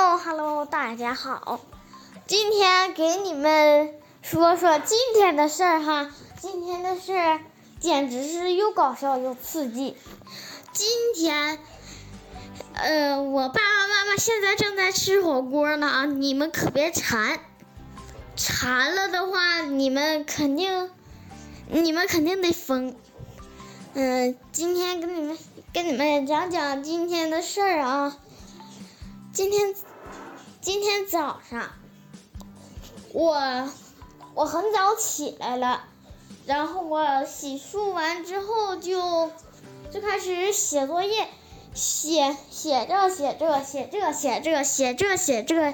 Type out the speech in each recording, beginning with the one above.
Hello Hello，大家好，今天给你们说说今天的事儿哈。今天的事儿简直是又搞笑又刺激。今天，呃，我爸爸妈妈现在正在吃火锅呢啊，你们可别馋，馋了的话，你们肯定，你们肯定得疯。嗯，今天跟你们跟你们讲讲今天的事儿啊。今天今天早上，我我很早起来了，然后我洗漱完之后就就开始写作业，写写这写这写这写这写这写这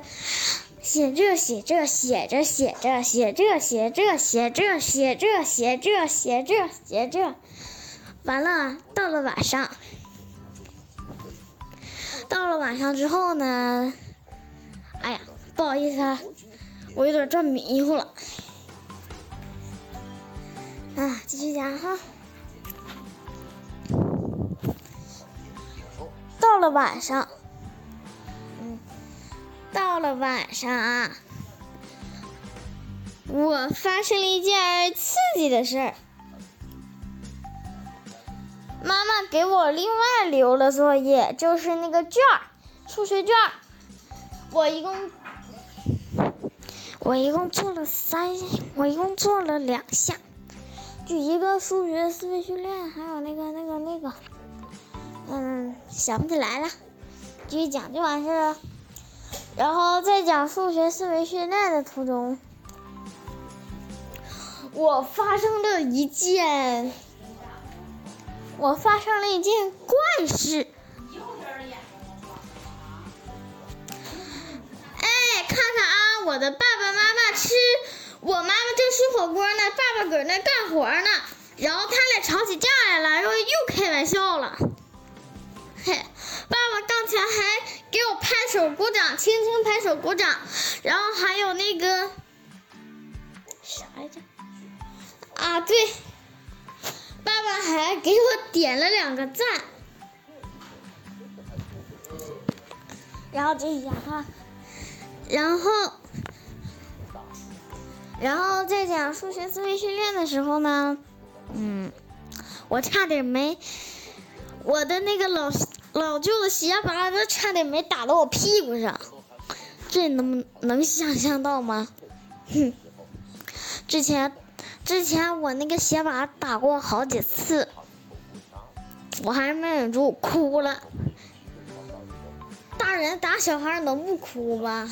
写这写这写着写着写这写这写这写这写这写这写这，完了到了晚上。到了晚上之后呢，哎呀，不好意思啊，我有点转迷糊了。啊，继续讲哈。到了晚上，嗯，到了晚上啊，我发生了一件刺激的事儿。妈妈给我另外留了作业，就是那个卷儿，数学卷儿。我一共，我一共做了三，我一共做了两项，就一个数学思维训练，还有那个那个那个，嗯，想不起来了，继续讲就完事了。然后在讲数学思维训练的途中，我发生了一件。我发生了一件怪事。我的爸爸妈妈吃，我妈妈正吃火锅呢，爸爸搁那干活呢。然后他俩吵起架来了，然后又开玩笑了。嘿，爸爸刚才还给我拍手鼓掌，轻轻拍手鼓掌。然后还有那个啥来着？啊，对。爸爸还给我点了两个赞，然后继续讲哈，然后，然后在讲数学思维训练的时候呢，嗯，我差点没，我的那个老老旧的鞋拔子差点没打到我屁股上，这能能想象到吗？哼，之前。之前我那个鞋拔打过好几次，我还是没忍住哭了。大人打小孩能不哭吗？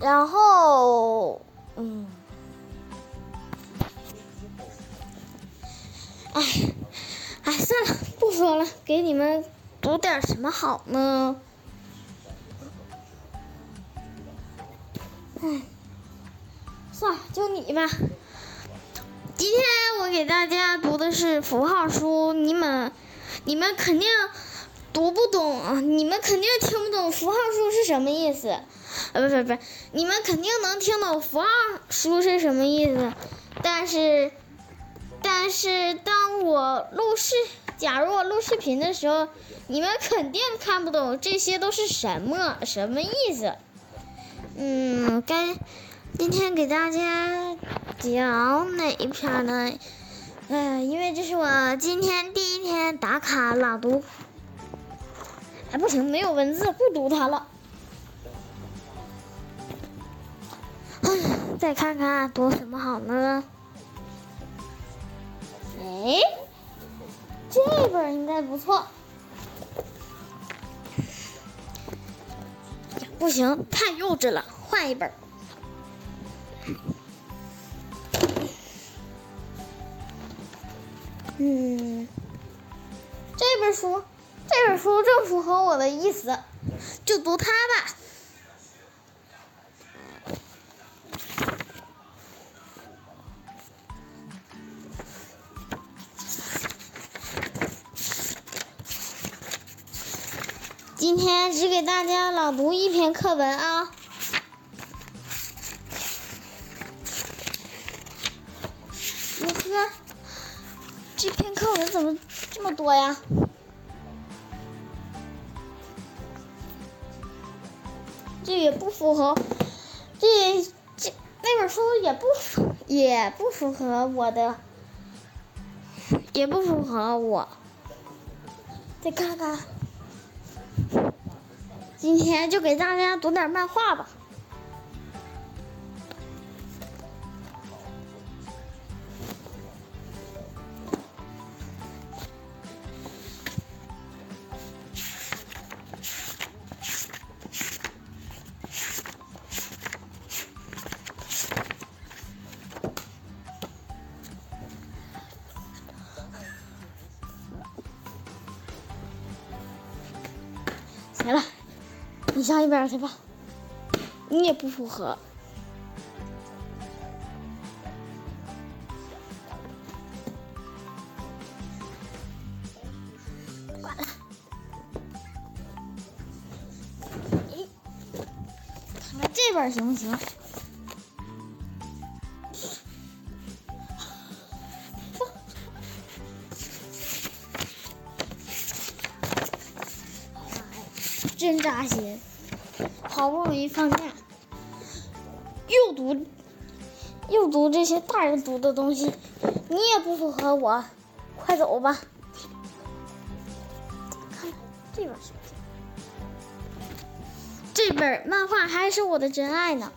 然后，嗯，哎，哎，算了，不说了，给你们读点什么好呢？哎。算了，就你吧。今天我给大家读的是符号书，你们你们肯定读不懂，你们肯定听不懂符号书是什么意思。呃，不不不，你们肯定能听懂符号书是什么意思。但是，但是当我录视，假如我录视频的时候，你们肯定看不懂这些都是什么什么意思。嗯，该。今天给大家讲哪一篇呢？哎，因为这是我今天第一天打卡朗读。哎，不行，没有文字，不读它了。再看看读什么好呢？哎，这本应该不错。不行，太幼稚了，换一本。嗯，这本书，这本书正符合我的意思，就读它吧。今天只给大家朗读一篇课文啊。呵呵，这篇课文怎么这么多呀？这也不符合，这这那本书也不符，也不符合我的。也不符合我，再看看。今天就给大家读点漫画吧。行了，你上一边去吧，你也不符合。管了，咦，看看这边行不行？真扎心！好不容易放假，又读又读这些大人读的东西，你也不符合我，快走吧！看看这边行不行？这本漫画还是我的真爱呢。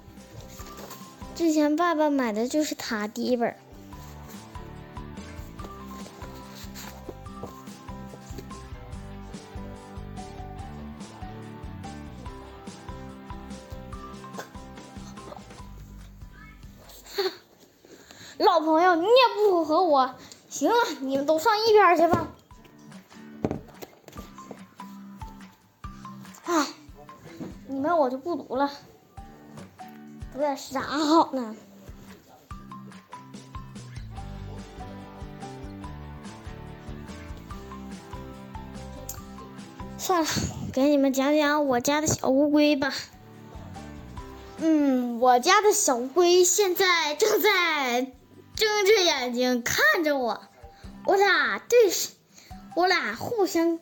之前爸爸买的就是它第一本。老朋友，你也不和我。行了，你们都上一边去吧。唉，你们我就不读了，读点啥好呢？算了，给你们讲讲我家的小乌龟吧。嗯，我家的小乌龟现在正在。睁着眼睛看着我，我俩对视，我俩互相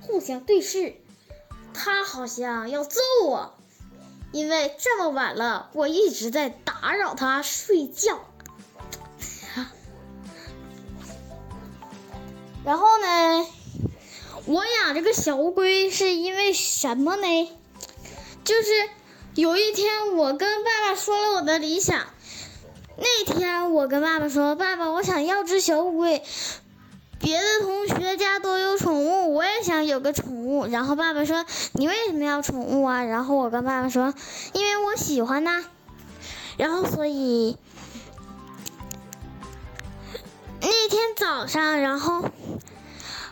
互相对视。他好像要揍我，因为这么晚了，我一直在打扰他睡觉。然后呢，我养这个小乌龟是因为什么呢？就是有一天我跟爸爸说了我的理想。那天我跟爸爸说：“爸爸，我想要只小乌龟。别的同学家都有宠物，我也想有个宠物。”然后爸爸说：“你为什么要宠物啊？”然后我跟爸爸说：“因为我喜欢呐。”然后所以那天早上，然后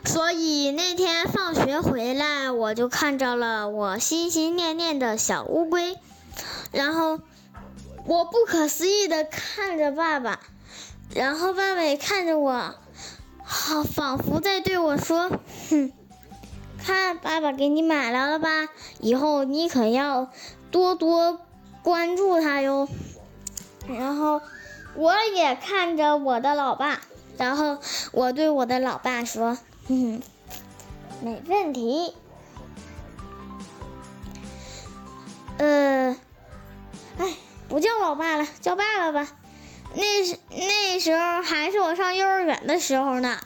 所以那天放学回来，我就看着了我心心念念的小乌龟，然后。我不可思议的看着爸爸，然后爸爸也看着我，好仿佛在对我说：“哼，看爸爸给你买来了吧，以后你可要多多关注他哟。”然后我也看着我的老爸，然后我对我的老爸说：“哼哼，没问题。”呃，不叫老爸了，叫爸爸吧。那时那时候还是我上幼儿园的时候呢。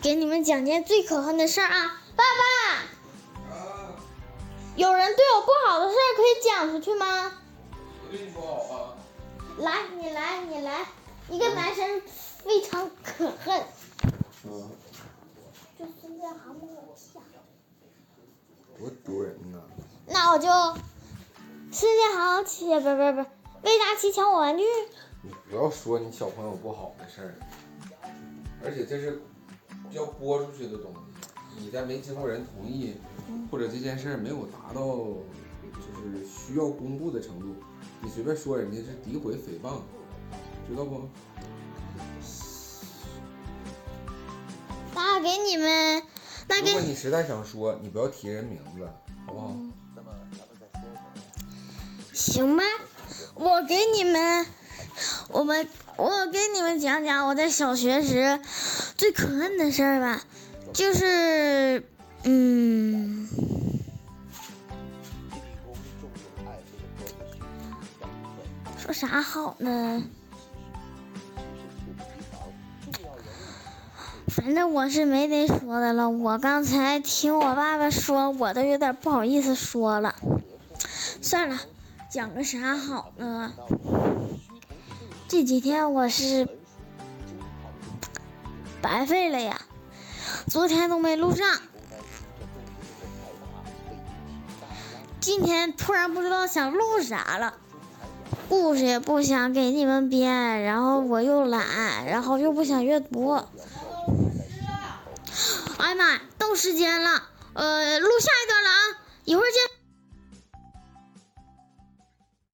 给你们讲件最可恨的事儿啊，爸爸！有人对我不好的事儿可以讲出去吗？对你不好啊！来，你来，你来，一个男生非常可恨。嗯。多丢人呐！那我就。孙建豪欺不不不，魏大奇抢我玩具。你不要说你小朋友不好的事儿，而且这是要播出去的东西，你在没经过人同意，或者这件事儿没有达到就是需要公布的程度，你随便说人家是诋毁诽谤，知道不？那给你们，那给如果你实在想说，你不要提人名字，好不好？行吧？我给你们我们我给你们讲讲我在小学时最可恨的事儿吧。就是嗯。说啥好呢？反正我是没得说的了我刚才听我爸爸说我都有点不好意思说了。算了讲个啥好呢？这几天我是白费了呀，昨天都没录上。今天突然不知道想录啥了，故事也不想给你们编，然后我又懒，然后又不想阅读。哎呀妈呀，到时间了，呃，录下一段了啊，一会儿见。